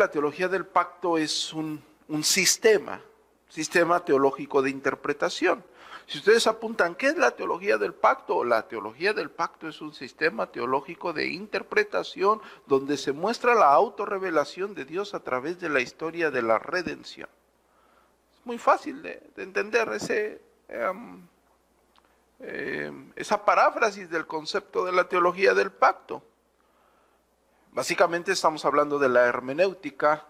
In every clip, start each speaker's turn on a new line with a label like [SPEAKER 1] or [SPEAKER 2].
[SPEAKER 1] la teología del pacto es un, sistema, sistema teológico de interpretación. Si ustedes apuntan, ¿qué es la teología del pacto? La teología del pacto es un sistema teológico de interpretación donde se muestra la autorrevelación de Dios a través de la historia de la redención. Es muy fácil de, entender ese, em, em, esa paráfrasis del concepto de la teología del pacto. Básicamente estamos hablando de la hermenéutica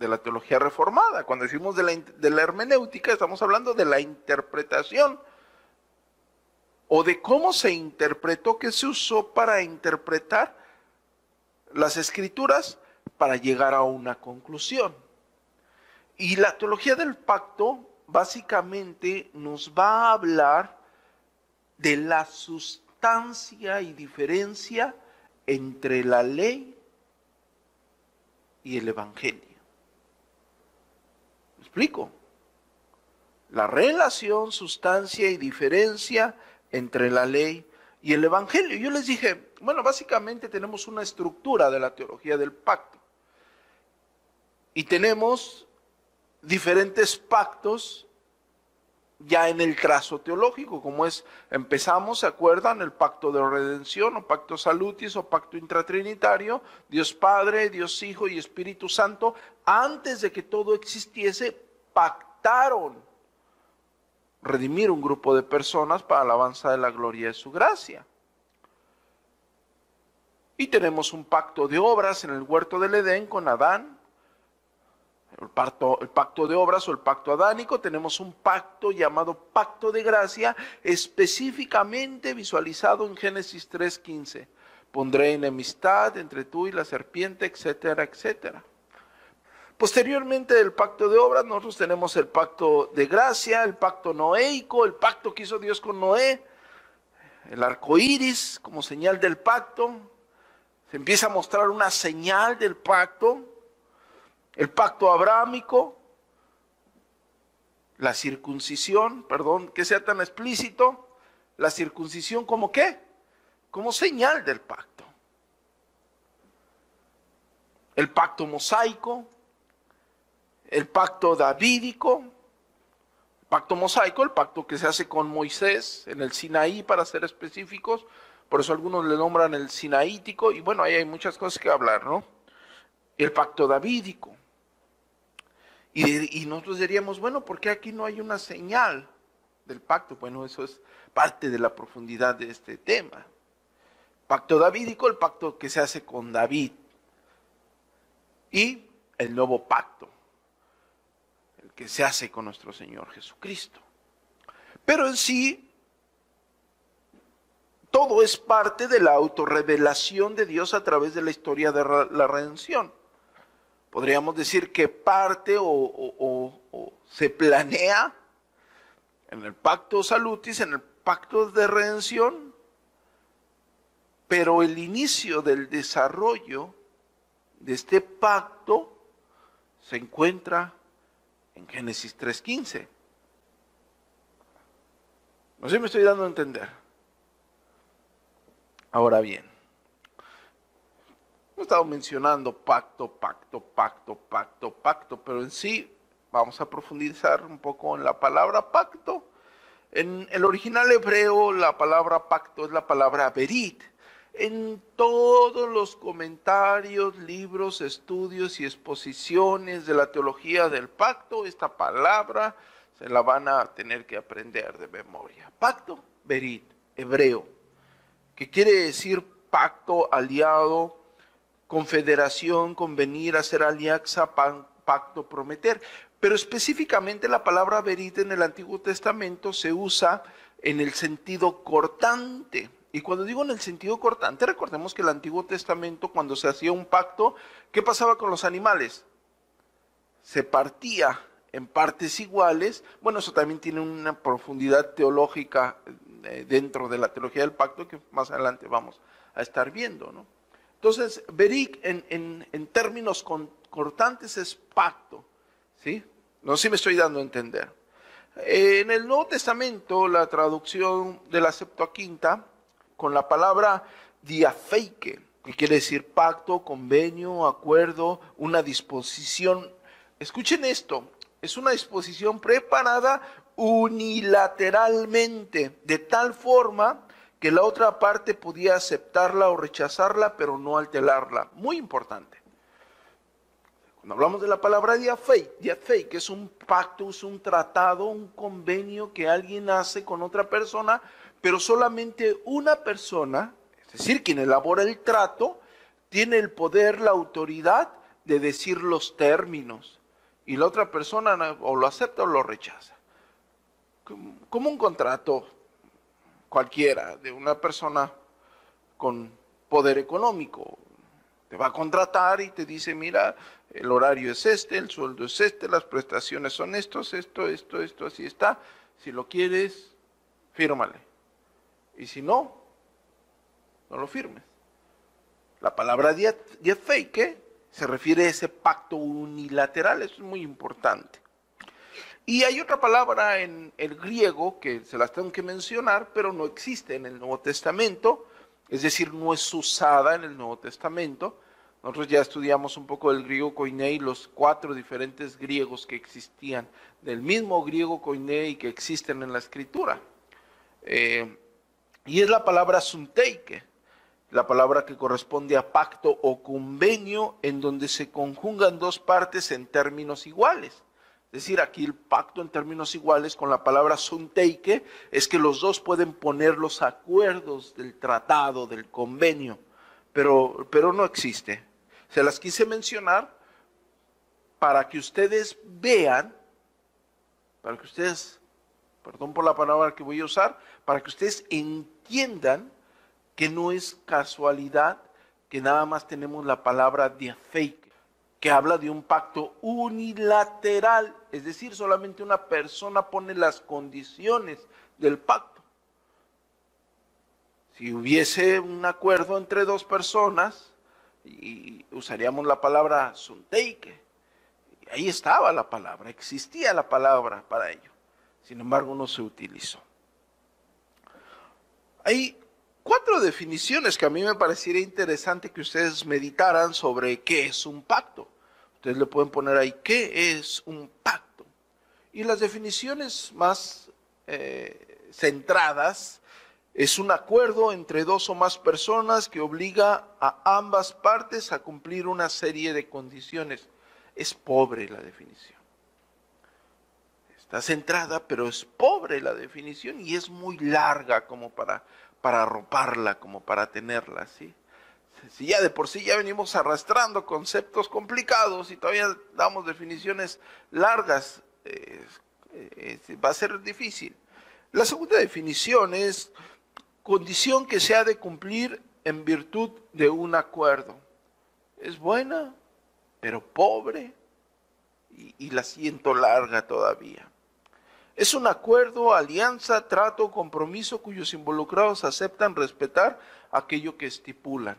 [SPEAKER 1] de la teología reformada. Cuando decimos de la, de la hermenéutica, estamos hablando de la interpretación o de cómo se interpretó, que se usó para interpretar las escrituras para llegar a una conclusión. Y la teología del pacto básicamente nos va a hablar de la sustancia y diferencia entre la ley y el Evangelio explico? La relación, sustancia y diferencia entre la ley y el Evangelio. Yo les dije, bueno, básicamente tenemos una estructura de la teología del pacto. Y tenemos diferentes pactos ya en el trazo teológico, como es, empezamos, ¿se acuerdan? El pacto de redención, o pacto salutis, o pacto intratrinitario, Dios Padre, Dios Hijo y Espíritu Santo, antes de que todo existiese, pactaron redimir un grupo de personas para la alabanza de la gloria de su gracia. Y tenemos un pacto de obras en el huerto del Edén con Adán, el pacto, el pacto de obras o el pacto adánico, tenemos un pacto llamado pacto de gracia, específicamente visualizado en Génesis 3.15. Pondré enemistad entre tú y la serpiente, etcétera, etcétera. Posteriormente del pacto de obras, nosotros tenemos el pacto de gracia, el pacto noéico, el pacto que hizo Dios con Noé, el arco iris como señal del pacto. Se empieza a mostrar una señal del pacto el pacto abrámico, la circuncisión, perdón que sea tan explícito, la circuncisión como qué? Como señal del pacto. El pacto mosaico, el pacto davídico, el pacto mosaico, el pacto que se hace con Moisés en el Sinaí para ser específicos, por eso algunos le nombran el sinaítico, y bueno, ahí hay muchas cosas que hablar, ¿no? El pacto davídico, y, nosotros diríamos, bueno, ¿por qué aquí no hay una señal del pacto? Bueno, eso es parte de la profundidad de este tema. Pacto davídico, el pacto que se hace con David. Y el nuevo pacto, el que se hace con nuestro Señor Jesucristo. Pero en sí, todo es parte de la autorrevelación de Dios a través de la historia de la redención podríamos decir que parte o, se planea en el pacto salutis, en el pacto de redención, pero el inicio del desarrollo de este pacto se encuentra en Génesis 3.15. No sé si me estoy dando a entender. Ahora bien, Hemos estado mencionando pacto, pacto, pacto, pacto, pacto, pero en sí vamos a profundizar un poco en la palabra pacto. En el original hebreo la palabra pacto es la palabra berit. En todos los comentarios, libros, estudios y exposiciones de la teología del pacto, esta palabra se la van a tener que aprender de memoria. Pacto, berit, hebreo, que quiere decir pacto, aliado, confederación, convenir, hacer alianza, pacto, prometer. Pero específicamente la palabra verita en el Antiguo Testamento se usa en el sentido cortante. Y cuando digo en el sentido cortante, recordemos que el Antiguo Testamento, cuando se hacía un pacto, ¿qué pasaba con los animales? Se partía en partes iguales. Bueno, eso también tiene una profundidad teológica eh, dentro de la teología del pacto que más adelante vamos a estar viendo, ¿no? Entonces, Berik en, términos cortantes es pacto. ¿sí? No sé si me estoy dando a entender. En el Nuevo Testamento, la traducción de la Septuaginta, con la palabra diafeike, que quiere decir pacto, convenio, acuerdo, una disposición. Escuchen esto, es una disposición preparada unilateralmente, de tal forma que la otra parte podía aceptarla o rechazarla, pero no alterarla. Muy importante. Cuando hablamos de la palabra diafei, que es un pacto, es un tratado, un convenio que alguien hace con otra persona, pero solamente una persona, es decir, quien elabora el trato, tiene el poder, la autoridad de decir los términos. Y la otra persona o lo acepta o lo rechaza. Como un contrato cualquiera, de una persona con poder económico. Te va a contratar y te dice, mira, el horario es este, el sueldo es este, las prestaciones son estos, esto, esto, esto, así está. Si lo quieres, fírmale. Y si no, no lo firmes. La palabra fake se refiere a ese pacto unilateral, eso es muy importante. Y hay otra palabra en el griego que se las tengo que mencionar, pero no existe en el Nuevo Testamento, es decir, no es usada en el Nuevo Testamento. Nosotros ya estudiamos un poco del griego koiné y los cuatro diferentes griegos que existían, del mismo griego koiné y que existen en la escritura. Eh, y es la palabra sunteike, la palabra que corresponde a pacto o convenio en donde se conjugan dos partes en términos iguales. Es decir, aquí el pacto en términos iguales con la palabra sunteike es que los dos pueden poner los acuerdos del tratado, del convenio, pero, pero no existe. Se las quise mencionar para que ustedes vean, para que ustedes, perdón por la palabra que voy a usar, para que ustedes entiendan que no es casualidad que nada más tenemos la palabra diafeike que habla de un pacto unilateral, es decir, solamente una persona pone las condiciones del pacto. Si hubiese un acuerdo entre dos personas, y usaríamos la palabra sunteike, ahí estaba la palabra, existía la palabra para ello, sin embargo no se utilizó. Hay cuatro definiciones que a mí me pareciera interesante que ustedes meditaran sobre qué es un pacto. Ustedes le pueden poner ahí, ¿qué es un pacto? Y las definiciones más eh, centradas es un acuerdo entre dos o más personas que obliga a ambas partes a cumplir una serie de condiciones. Es pobre la definición. Está centrada, pero es pobre la definición y es muy larga como para, para arroparla, como para tenerla, ¿sí? Si ya de por sí ya venimos arrastrando conceptos complicados y todavía damos definiciones largas, va a ser difícil. La segunda definición es condición que se ha de cumplir en virtud de un acuerdo. Es buena, pero pobre y la siento larga todavía. Es un acuerdo, alianza, trato, compromiso cuyos involucrados aceptan respetar aquello que estipulan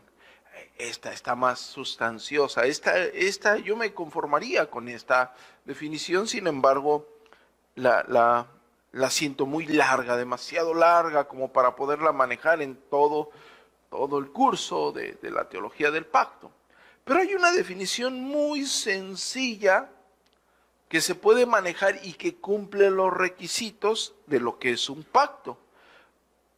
[SPEAKER 1] esta está más sustanciosa. Esta, esta, yo me conformaría con esta definición, sin embargo, la, la, la, siento muy larga, demasiado larga como para poderla manejar en todo, todo el curso de, de la teología del pacto. Pero hay una definición muy sencilla que se puede manejar y que cumple los requisitos de lo que es un pacto.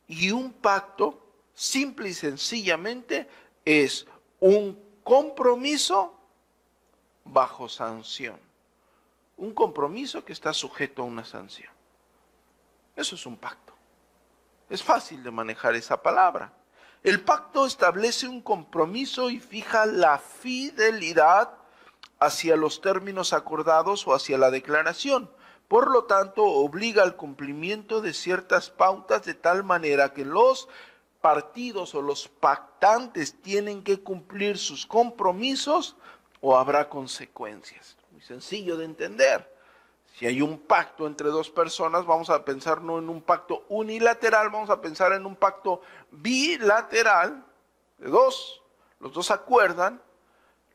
[SPEAKER 1] Y un pacto, simple y sencillamente, es un compromiso bajo sanción. Un compromiso que está sujeto a una sanción. Eso es un pacto. Es fácil de manejar esa palabra. El pacto establece un compromiso y fija la fidelidad hacia los términos acordados o hacia la declaración. Por lo tanto, obliga al cumplimiento de ciertas pautas de tal manera que los partidos o los pactantes tienen que cumplir sus compromisos o habrá consecuencias. Muy sencillo de entender. Si hay un pacto entre dos personas, vamos a pensar no en un pacto unilateral, vamos a pensar en un pacto bilateral de dos. Los dos acuerdan,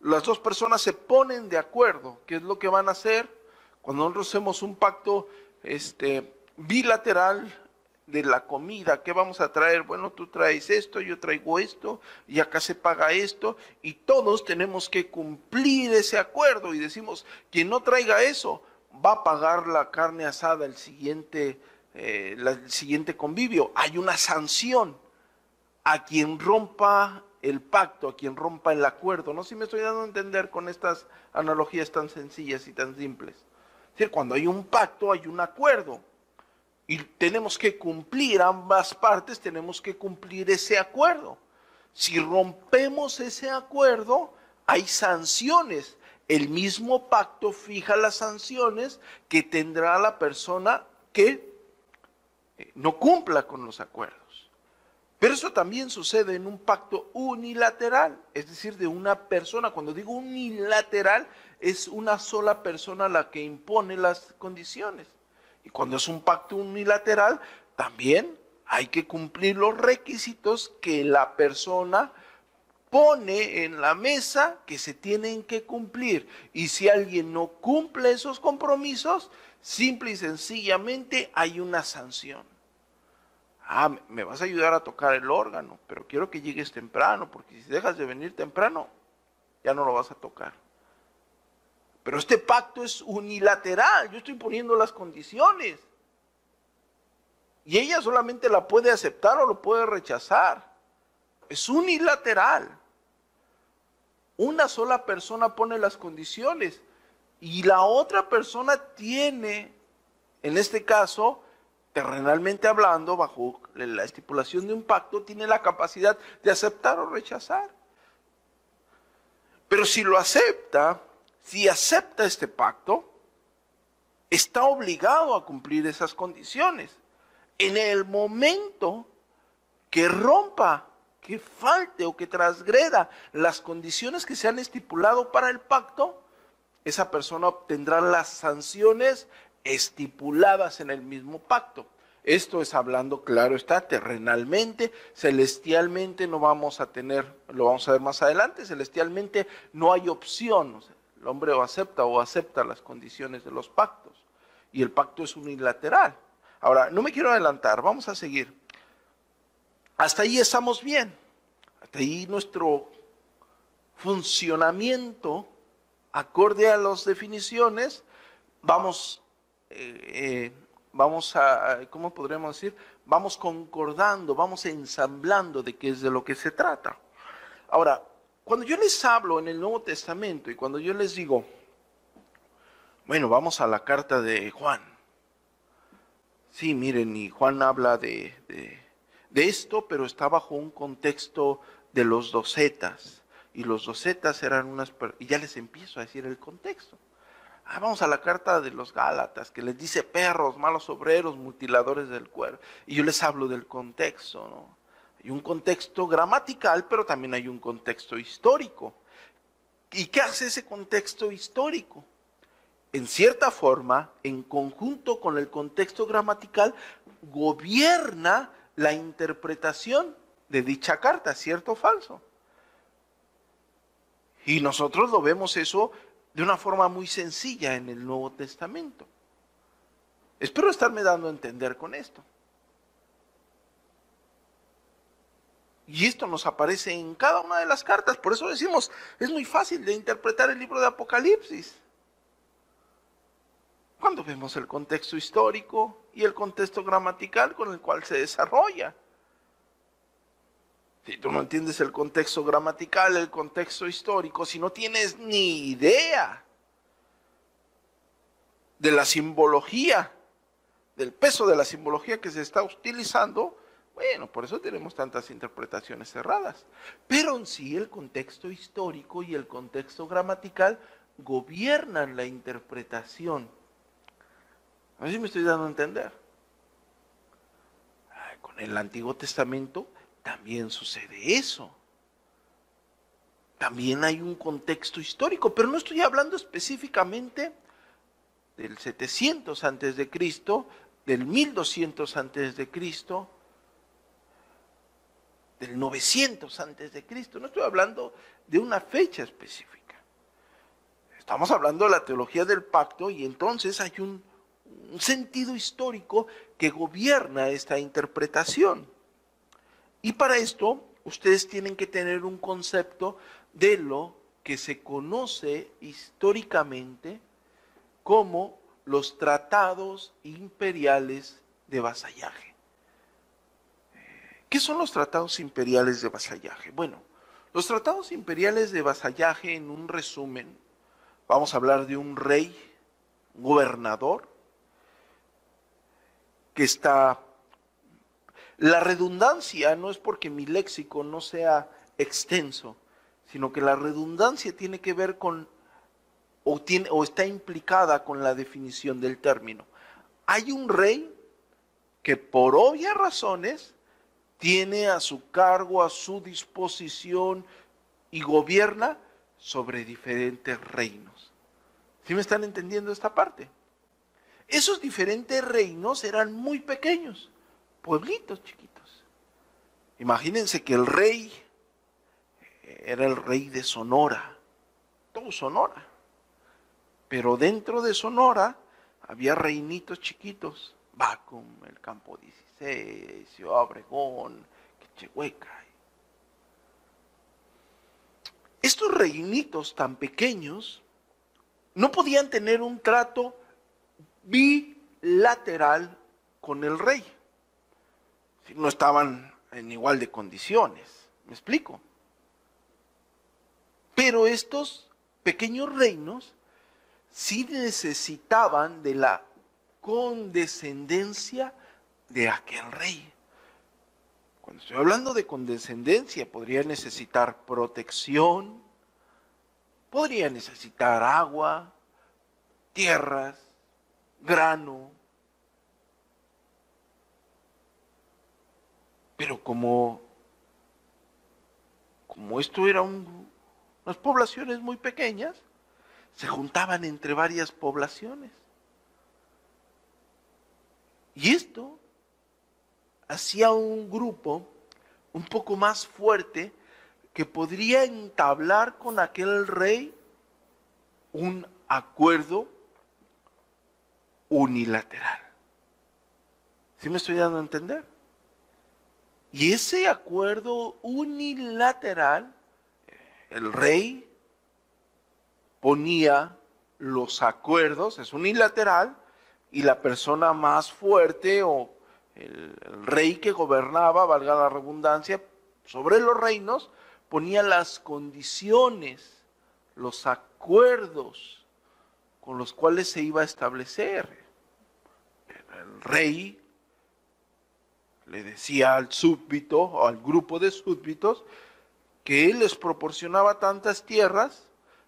[SPEAKER 1] las dos personas se ponen de acuerdo, qué es lo que van a hacer. Cuando nosotros hacemos un pacto este, bilateral, de la comida, ¿qué vamos a traer? Bueno, tú traes esto, yo traigo esto, y acá se paga esto, y todos tenemos que cumplir ese acuerdo y decimos, quien no traiga eso va a pagar la carne asada el siguiente, eh, el siguiente convivio. Hay una sanción a quien rompa el pacto, a quien rompa el acuerdo. No sé si me estoy dando a entender con estas analogías tan sencillas y tan simples. Es decir, cuando hay un pacto hay un acuerdo y tenemos que cumplir ambas partes, tenemos que cumplir ese acuerdo. Si rompemos ese acuerdo, hay sanciones. El mismo pacto fija las sanciones que tendrá la persona que eh, no cumpla con los acuerdos. Pero eso también sucede en un pacto unilateral, es decir, de una persona. Cuando digo unilateral, es una sola persona la que impone las condiciones. Y cuando es un pacto unilateral, también hay que cumplir los requisitos que la persona pone en la mesa que se tienen que cumplir. Y si alguien no cumple esos compromisos, simple y sencillamente hay una sanción ah, me vas a ayudar a tocar el órgano, pero quiero que llegues temprano, porque si dejas de venir temprano, ya no lo vas a tocar. Pero este pacto es unilateral, yo estoy poniendo las condiciones. Y ella solamente la puede aceptar o lo puede rechazar. Es unilateral. Una sola persona pone las condiciones y la otra persona tiene, en este caso, terrenalmente hablando, bajo la estipulación de un pacto, tiene la capacidad de aceptar o rechazar. Pero si lo acepta, si acepta este pacto, está obligado a cumplir esas condiciones. En el momento que rompa, que falte o que transgreda las condiciones que se han estipulado para el pacto, esa persona obtendrá las sanciones estipuladas en el mismo pacto. Esto es hablando, claro está, terrenalmente, celestialmente no vamos a tener, lo vamos a ver más adelante, celestialmente no hay opción. El hombre o acepta o acepta las condiciones de los pactos. Y el pacto es unilateral. Ahora, no me quiero adelantar, vamos a seguir. Hasta ahí estamos bien. Hasta ahí nuestro funcionamiento, acorde a las definiciones, vamos eh, vamos a, ¿cómo podríamos decir? Vamos concordando, vamos ensamblando de qué es de lo que se trata. Ahora, cuando yo les hablo en el Nuevo Testamento y cuando yo les digo, bueno, vamos a la carta de Juan. Sí, miren, y Juan habla de, de, esto, pero está bajo un contexto de los docetas. Y los docetas eran unas... Y ya les empiezo a decir el contexto. Ah, vamos a la carta de los Gálatas, que les dice perros, malos obreros, mutiladores del cuerpo. Y yo les hablo del contexto, ¿no? Hay un contexto gramatical, pero también hay un contexto histórico. ¿Y qué hace ese contexto histórico? En cierta forma, en conjunto con el contexto gramatical, gobierna la interpretación de dicha carta, ¿cierto o falso? Y nosotros lo vemos eso de una forma muy sencilla en el Nuevo Testamento. Espero estarme dando a entender con esto. Y esto nos aparece en cada una de las cartas. Por eso decimos, es muy fácil de interpretar el libro de Apocalipsis. Cuando vemos el contexto histórico y el contexto gramatical con el cual se desarrolla. Si tú no entiendes el contexto gramatical, el contexto histórico, si no tienes ni idea de la simbología, del peso de la simbología que se está utilizando, bueno, por eso tenemos tantas interpretaciones cerradas. Pero en sí el contexto histórico y el contexto gramatical gobiernan la interpretación. A ver si me estoy dando a entender. Con el Antiguo Testamento también sucede eso. También hay un contexto histórico, pero no estoy hablando específicamente del 700 antes de Cristo, del 1200 antes de Cristo, del 900 antes de Cristo. No estoy hablando de una fecha específica. Estamos hablando de la teología del pacto y entonces hay un, un sentido histórico que gobierna esta interpretación. Y para esto, ustedes tienen que tener un concepto de lo que se conoce históricamente como los tratados imperiales de vasallaje. ¿Qué son los tratados imperiales de vasallaje? Bueno, los tratados imperiales de vasallaje, en un resumen, vamos a hablar de un rey, gobernador, que está... La redundancia no es porque mi léxico no sea extenso, sino que la redundancia tiene que ver con o, tiene, o está implicada con la definición del término. Hay un rey que por obvias razones tiene a su cargo, a su disposición y gobierna sobre diferentes reinos. ¿Sí me están entendiendo esta parte? Esos diferentes reinos eran muy pequeños, pueblitos chiquitos. Imagínense que el rey era el rey de Sonora, todo Sonora. Pero dentro de Sonora había reinitos chiquitos, Bacum, el Campo 16, Ciudad Obregón. Estos reinitos tan pequeños no podían tener un trato bilateral con el rey. No estaban en igual de condiciones. ¿Me explico? Pero estos pequeños reinos sí necesitaban de la condescendencia de aquel rey. Cuando estoy hablando de condescendencia, podría necesitar protección, podría necesitar agua, tierras, grano. Pero como, como esto era un las poblaciones muy pequeñas se juntaban entre varias poblaciones. Y esto hacía un grupo un poco más fuerte que podría entablar con aquel rey un acuerdo unilateral. ¿Sí me estoy dando a entender? Y ese acuerdo unilateral el rey ponía los acuerdos, es unilateral, y la persona más fuerte o el, rey que gobernaba, valga la redundancia, sobre los reinos, ponía las condiciones, los acuerdos con los cuales se iba a establecer. El rey le decía al súbdito o al grupo de súbditos que él les proporcionaba tantas tierras,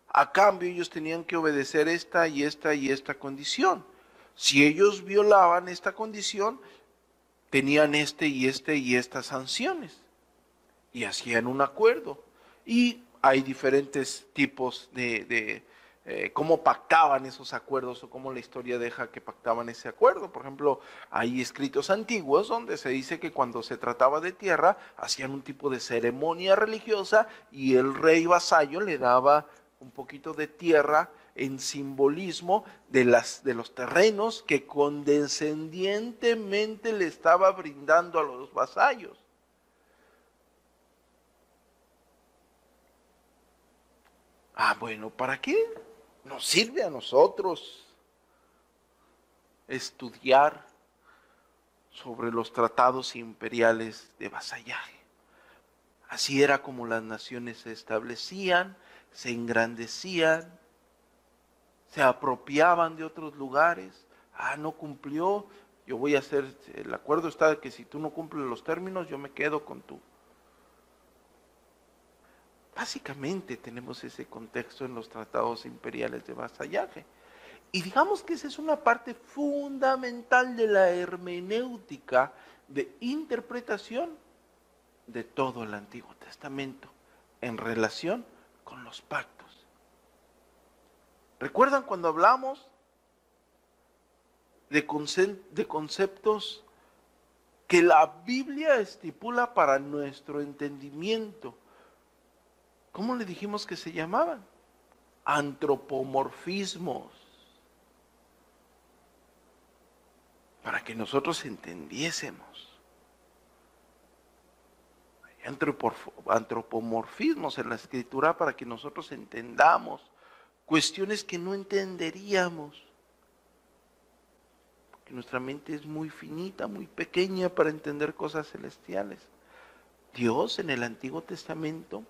[SPEAKER 1] a cambio ellos tenían que obedecer esta y esta y esta condición. Si ellos violaban esta condición, tenían este y este y estas sanciones. Y hacían un acuerdo. Y hay diferentes tipos de, eh, cómo pactaban esos acuerdos o cómo la historia deja que pactaban ese acuerdo. Por ejemplo, hay escritos antiguos donde se dice que cuando se trataba de tierra hacían un tipo de ceremonia religiosa y el rey vasallo le daba un poquito de tierra en simbolismo de, las, de los terrenos que condescendientemente le estaba brindando a los vasallos. Ah, bueno, ¿para qué? nos sirve a nosotros estudiar sobre los tratados imperiales de vasallaje. Así era como las naciones se establecían, se engrandecían, se apropiaban de otros lugares. Ah, no cumplió, yo voy a hacer, el acuerdo está de que si tú no cumples los términos, yo me quedo con tú. Básicamente tenemos ese contexto en los tratados imperiales de vasallaje. Y digamos que esa es una parte fundamental de la hermenéutica de interpretación de todo el Antiguo Testamento en relación con los pactos. ¿Recuerdan cuando hablamos de, conceptos que la Biblia estipula para nuestro entendimiento? ¿Cómo le dijimos que se llamaban? Antropomorfismos. para que nosotros entendiésemos. Hay antropomorfismos en la escritura para que nosotros entendamos cuestiones que no entenderíamos. Porque nuestra mente es muy finita, muy pequeña para entender cosas celestiales. Dios en el Antiguo Testamento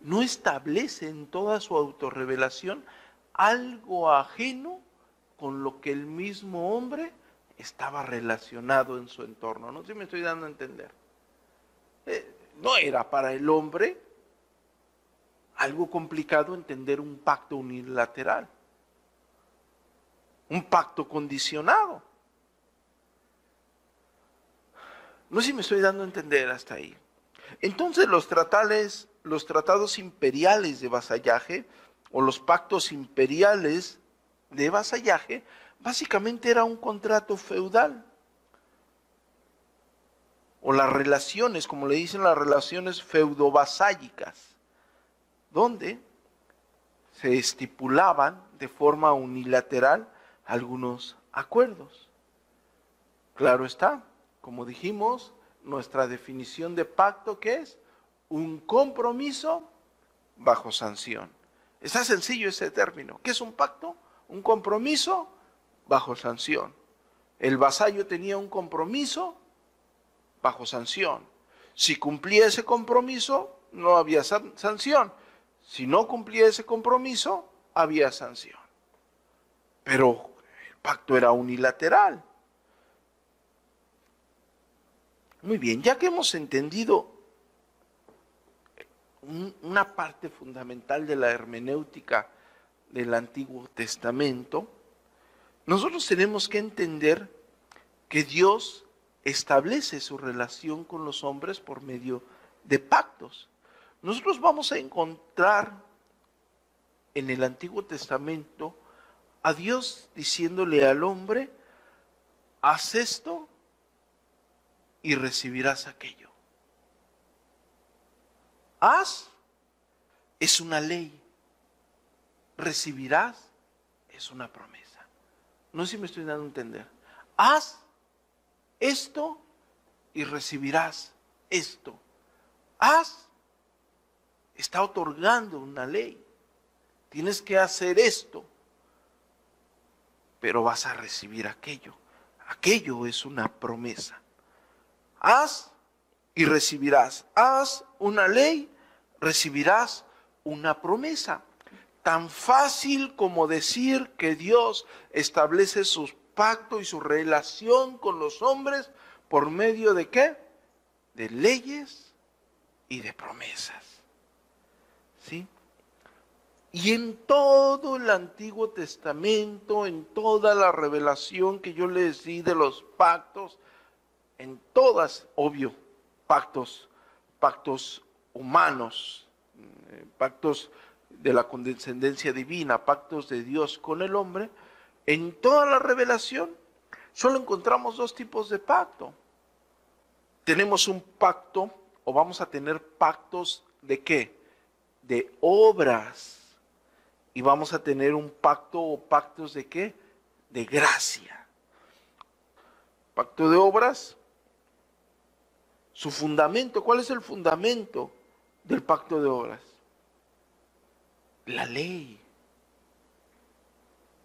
[SPEAKER 1] no establece en toda su autorrevelación algo ajeno con lo que el mismo hombre estaba relacionado en su entorno. No sé si me estoy dando a entender. Eh, no era para el hombre algo complicado entender un pacto unilateral, un pacto condicionado. No sé si me estoy dando a entender hasta ahí. Entonces los tratales, los tratados imperiales de vasallaje o los pactos imperiales de vasallaje, básicamente era un contrato feudal. O las relaciones, como le dicen las relaciones feudovasálicas, donde se estipulaban de forma unilateral algunos acuerdos. Claro está, como dijimos, nuestra definición de pacto que es un compromiso bajo sanción. Está sencillo ese término. ¿Qué es un pacto? Un compromiso bajo sanción. El vasallo tenía un compromiso bajo sanción. Si cumplía ese compromiso, no había sanción. Si no cumplía ese compromiso, había sanción. Pero el pacto era unilateral. Muy bien, ya que hemos entendido una parte fundamental de la hermenéutica del Antiguo Testamento, nosotros tenemos que entender que Dios establece su relación con los hombres por medio de pactos. Nosotros vamos a encontrar en el Antiguo Testamento a Dios diciéndole al hombre, haz esto y recibirás aquello. Haz es una ley. Recibirás es una promesa. No sé si me estoy dando a entender. Haz esto y recibirás esto. Haz. Está otorgando una ley. Tienes que hacer esto. Pero vas a recibir aquello. Aquello es una promesa. Haz y recibirás. Haz una ley, recibirás una promesa. Tan fácil como decir que Dios establece su pacto y su relación con los hombres por medio de qué? De leyes y de promesas. ¿Sí? Y en todo el Antiguo Testamento, en toda la revelación que yo les di de los pactos, en todas, obvio, pactos, pactos humanos, eh, pactos de la condescendencia divina, pactos de Dios con el hombre, en toda la revelación solo encontramos dos tipos de pacto. Tenemos un pacto, o vamos a tener pactos de qué? De obras. Y vamos a tener un pacto o pactos de qué? De gracia. Pacto de obras su fundamento, ¿cuál es el fundamento del pacto de obras? La ley,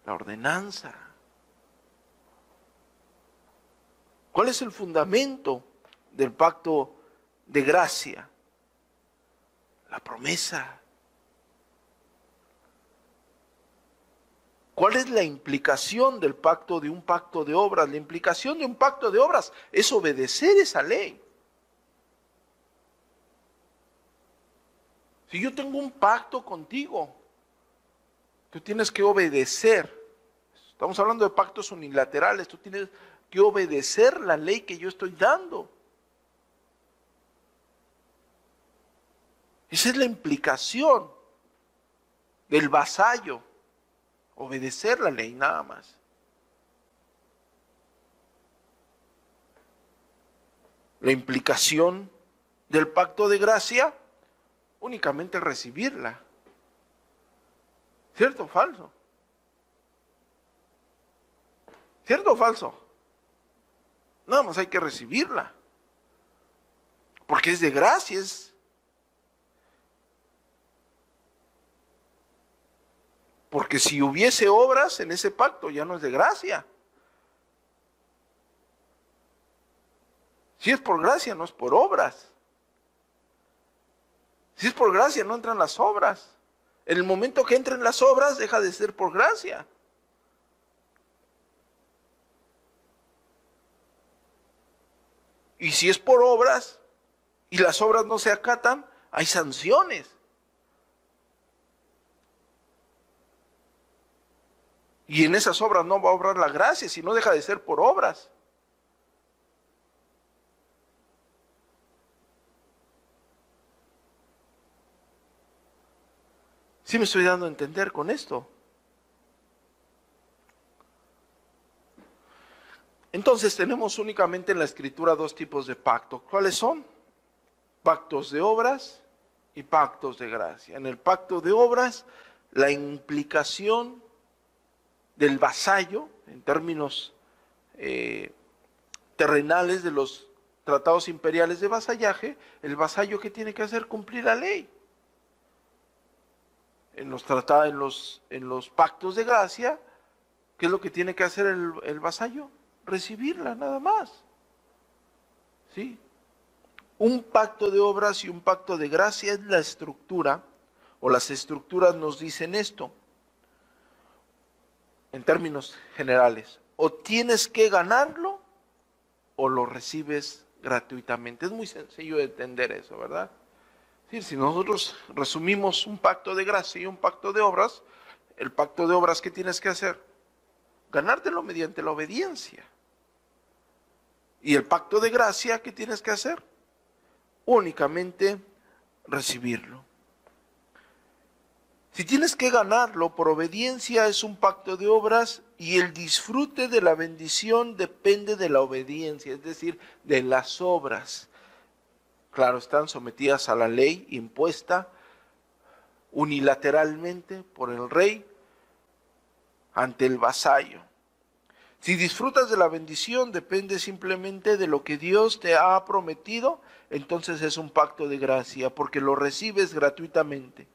[SPEAKER 1] la ordenanza. ¿Cuál es el fundamento del pacto de gracia? La promesa. ¿Cuál es la implicación del pacto de un pacto de obras? La implicación de un pacto de obras es obedecer esa ley. Si yo tengo un pacto contigo, tú tienes que obedecer. Estamos hablando de pactos unilaterales, tú tienes que obedecer la ley que yo estoy dando. Esa es la implicación del vasallo, obedecer la ley nada más. La implicación del pacto de gracia únicamente recibirla. ¿Cierto o falso? ¿Cierto o falso? Nada más hay que recibirla. Porque es de gracias. Porque si hubiese obras en ese pacto ya no es de gracia. Si es por gracia, no es por obras. Si es por gracia, no entran las obras. En el momento que entren las obras, deja de ser por gracia. Y si es por obras y las obras no se acatan, hay sanciones. Y en esas obras no va a obrar la gracia, si no deja de ser por obras. ¿Sí me estoy dando a entender con esto? Entonces tenemos únicamente en la escritura dos tipos de pacto. ¿Cuáles son? Pactos de obras y pactos de gracia. En el pacto de obras, la implicación del vasallo, en términos eh, terrenales de los tratados imperiales de vasallaje, el vasallo que tiene que hacer cumplir la ley. En los tratados, en los, en los pactos de gracia, ¿qué es lo que tiene que hacer el, el vasallo? recibirla nada más. ¿Sí? Un pacto de obras y un pacto de gracia es la estructura, o las estructuras nos dicen esto, en términos generales. O tienes que ganarlo o lo recibes gratuitamente. Es muy sencillo de entender eso, ¿verdad? si nosotros resumimos un pacto de gracia y un pacto de obras, el pacto de obras, ¿qué tienes que hacer? Ganártelo mediante la obediencia. Y el pacto de gracia, ¿qué tienes que hacer? Únicamente recibirlo. Si tienes que ganarlo por obediencia es un pacto de obras y el disfrute de la bendición depende de la obediencia, es decir, de las obras. Claro, están sometidas a la ley impuesta unilateralmente por el rey ante el vasallo. Si disfrutas de la bendición depende simplemente de lo que Dios te ha prometido, entonces es un pacto de gracia, porque lo recibes gratuitamente.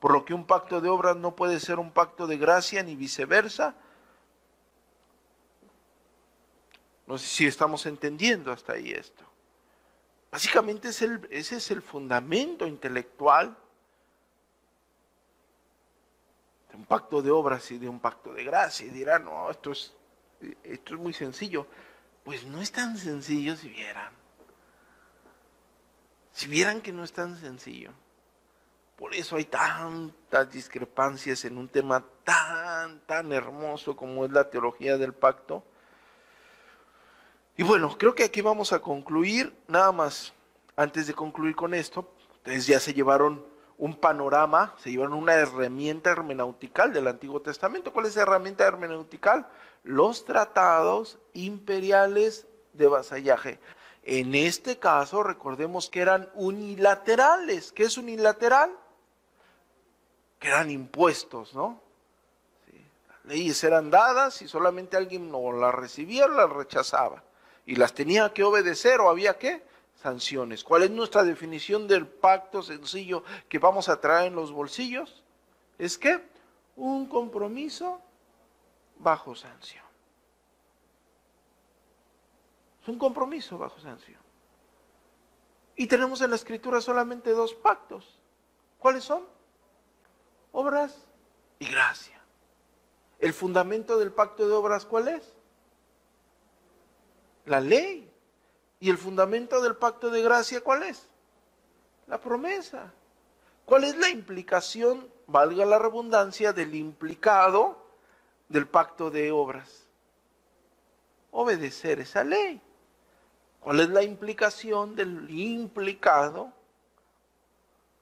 [SPEAKER 1] Por lo que un pacto de obras no puede ser un pacto de gracia ni viceversa. No sé si estamos entendiendo hasta ahí esto. Básicamente ese es el fundamento intelectual de un pacto de obras y de un pacto de gracia. Y dirán, no, esto es esto es muy sencillo. Pues no es tan sencillo si vieran. Si vieran que no es tan sencillo. Por eso hay tantas discrepancias en un tema tan, tan hermoso como es la teología del pacto. Y bueno, creo que aquí vamos a concluir. Nada más, antes de concluir con esto, ustedes ya se llevaron un panorama, se llevaron una herramienta hermenéutica del Antiguo Testamento. ¿Cuál es la herramienta hermenéutica? Los tratados imperiales de vasallaje. En este caso, recordemos que eran unilaterales. ¿Qué es unilateral? Que eran impuestos, ¿no? Las leyes eran dadas y solamente alguien no las recibía o las rechazaba. Y las tenía que obedecer o había que sanciones. ¿Cuál es nuestra definición del pacto sencillo que vamos a traer en los bolsillos? Es que un compromiso bajo sanción. Es un compromiso bajo sanción. Y tenemos en la escritura solamente dos pactos. ¿Cuáles son? Obras y gracia. ¿El fundamento del pacto de obras cuál es? La ley. ¿Y el fundamento del pacto de gracia cuál es? La promesa. ¿Cuál es la implicación, valga la redundancia, del implicado del pacto de obras? Obedecer esa ley. ¿Cuál es la implicación del implicado,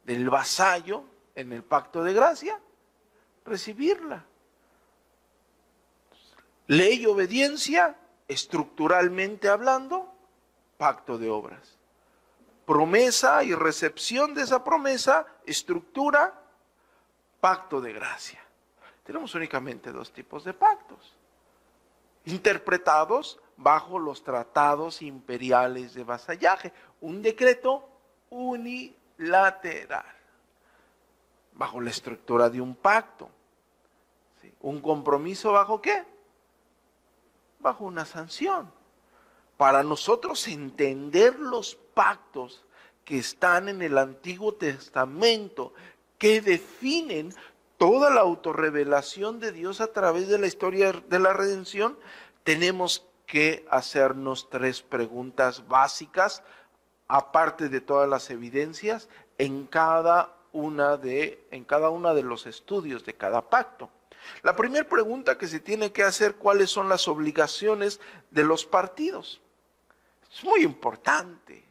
[SPEAKER 1] del vasallo en el pacto de gracia? Recibirla. Ley y obediencia, estructuralmente hablando, pacto de obras. Promesa y recepción de esa promesa, estructura, pacto de gracia. Tenemos únicamente dos tipos de pactos, interpretados bajo los tratados imperiales de vasallaje. Un decreto unilateral, bajo la estructura de un pacto. ¿Un compromiso bajo qué? Bajo una sanción. Para nosotros entender los pactos que están en el Antiguo Testamento, que definen toda la autorrevelación de Dios a través de la historia de la redención, tenemos que hacernos tres preguntas básicas, aparte de todas las evidencias, en cada una de, en cada una de los estudios de cada pacto. La primera pregunta que se tiene que hacer, ¿cuáles son las obligaciones de los partidos? Es muy importante.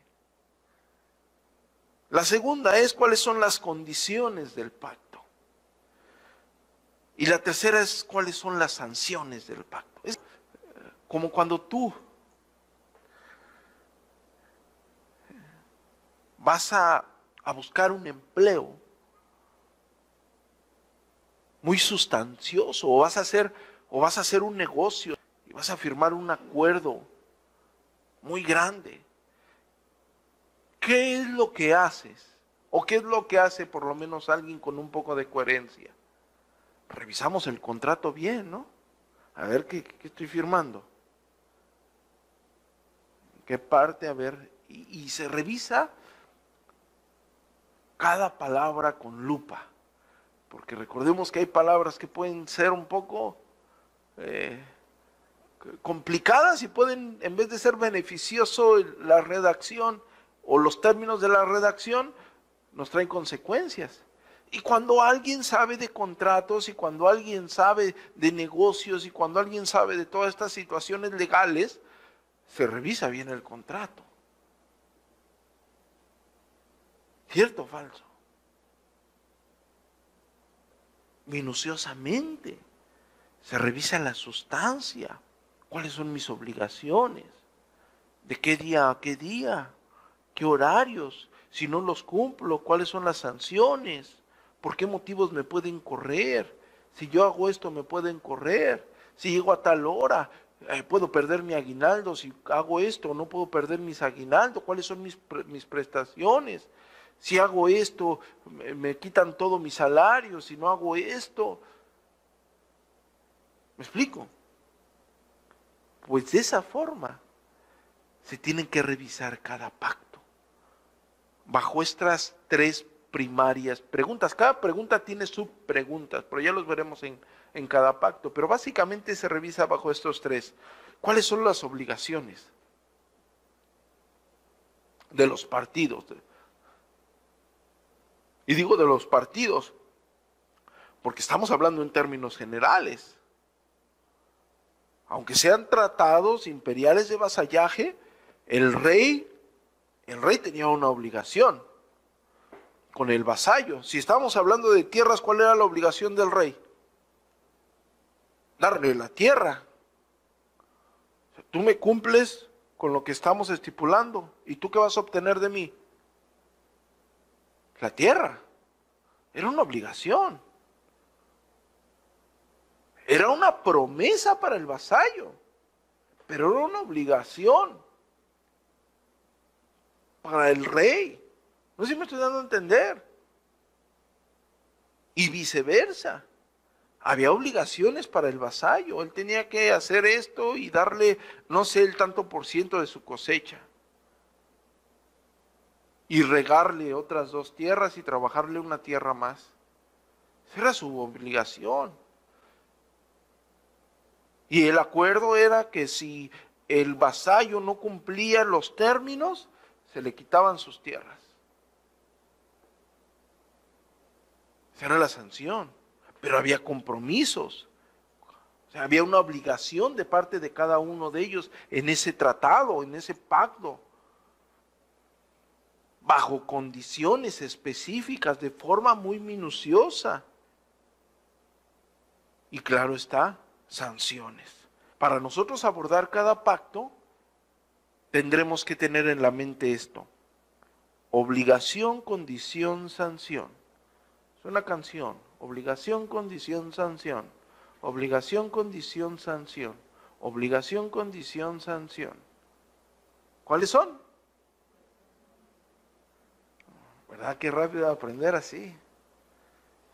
[SPEAKER 1] La segunda es cuáles son las condiciones del pacto. Y la tercera es cuáles son las sanciones del pacto. Es como cuando tú vas a, a buscar un empleo muy sustancioso o vas a hacer o vas a hacer un negocio y vas a firmar un acuerdo muy grande. ¿Qué es lo que haces? ¿O qué es lo que hace por lo menos alguien con un poco de coherencia? Revisamos el contrato bien, ¿no? A ver qué, estoy firmando. ¿Qué parte? A ver. Y, y se revisa cada palabra con lupa. Porque recordemos que hay palabras que pueden ser un poco eh, complicadas y pueden, en vez de ser beneficioso la redacción o los términos de la redacción, nos traen consecuencias. Y cuando alguien sabe de contratos y cuando alguien sabe de negocios y cuando alguien sabe de todas estas situaciones legales, se revisa bien el contrato. ¿Cierto o falso? Minuciosamente. Se revisa la sustancia. ¿Cuáles son mis obligaciones? ¿De qué día a qué día? ¿Qué horarios? Si no los cumplo, ¿cuáles son las sanciones? ¿Por qué motivos me pueden correr? Si yo hago esto, me pueden correr. Si llego a tal hora, eh, puedo perder mi aguinaldo. Si hago esto, no puedo perder mis aguinaldos. ¿Cuáles son mis, mis prestaciones? Si hago esto, me, quitan todo mi salario. Si no hago esto. ¿Me explico? Pues de esa forma se tienen que revisar cada pacto bajo estas tres primarias preguntas. Cada pregunta tiene subpreguntas, pero ya los veremos en, en cada pacto. Pero básicamente se revisa bajo estos tres. ¿Cuáles son las obligaciones de los partidos? Y digo de los partidos, porque estamos hablando en términos generales. Aunque sean tratados imperiales de vasallaje, el rey el rey tenía una obligación con el vasallo. Si estamos hablando de tierras, ¿cuál era la obligación del rey? Darle la tierra. tú me cumples con lo que estamos estipulando. ¿Y tú qué vas a obtener de mí? La tierra. Era una obligación. Era una promesa para el vasallo, pero era una obligación para el rey. No sé si me estoy dando a entender. Y viceversa. Había obligaciones para el vasallo. Él tenía que hacer esto y darle, no sé, el tanto por ciento de su cosecha. Y regarle otras dos tierras y trabajarle una tierra más. Esa era su obligación. Y el acuerdo era que si el vasallo no cumplía los términos, se le quitaban sus tierras. Esa era la sanción. Pero había compromisos. O sea, había una obligación de parte de cada uno de ellos en ese tratado, en ese pacto. Bajo condiciones específicas, de forma muy minuciosa. Y claro está, sanciones. Para nosotros abordar cada pacto, tendremos que tener en la mente esto. Obligación, condición, sanción. Es una canción. Obligación, condición, sanción. Obligación, condición, sanción. Obligación, condición, sanción. ¿Cuáles son? ¿Verdad? Qué rápido aprender así.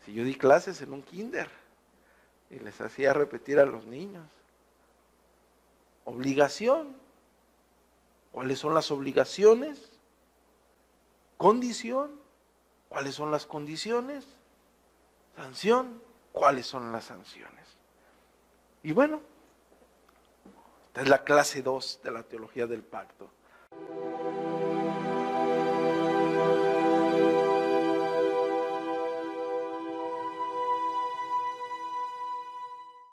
[SPEAKER 1] Si yo di clases en un kinder y les hacía repetir a los niños. Obligación. ¿Cuáles son las obligaciones? Condición. ¿Cuáles son las condiciones? Sanción. ¿Cuáles son las sanciones? Y bueno, esta es la clase 2 de la teología del pacto.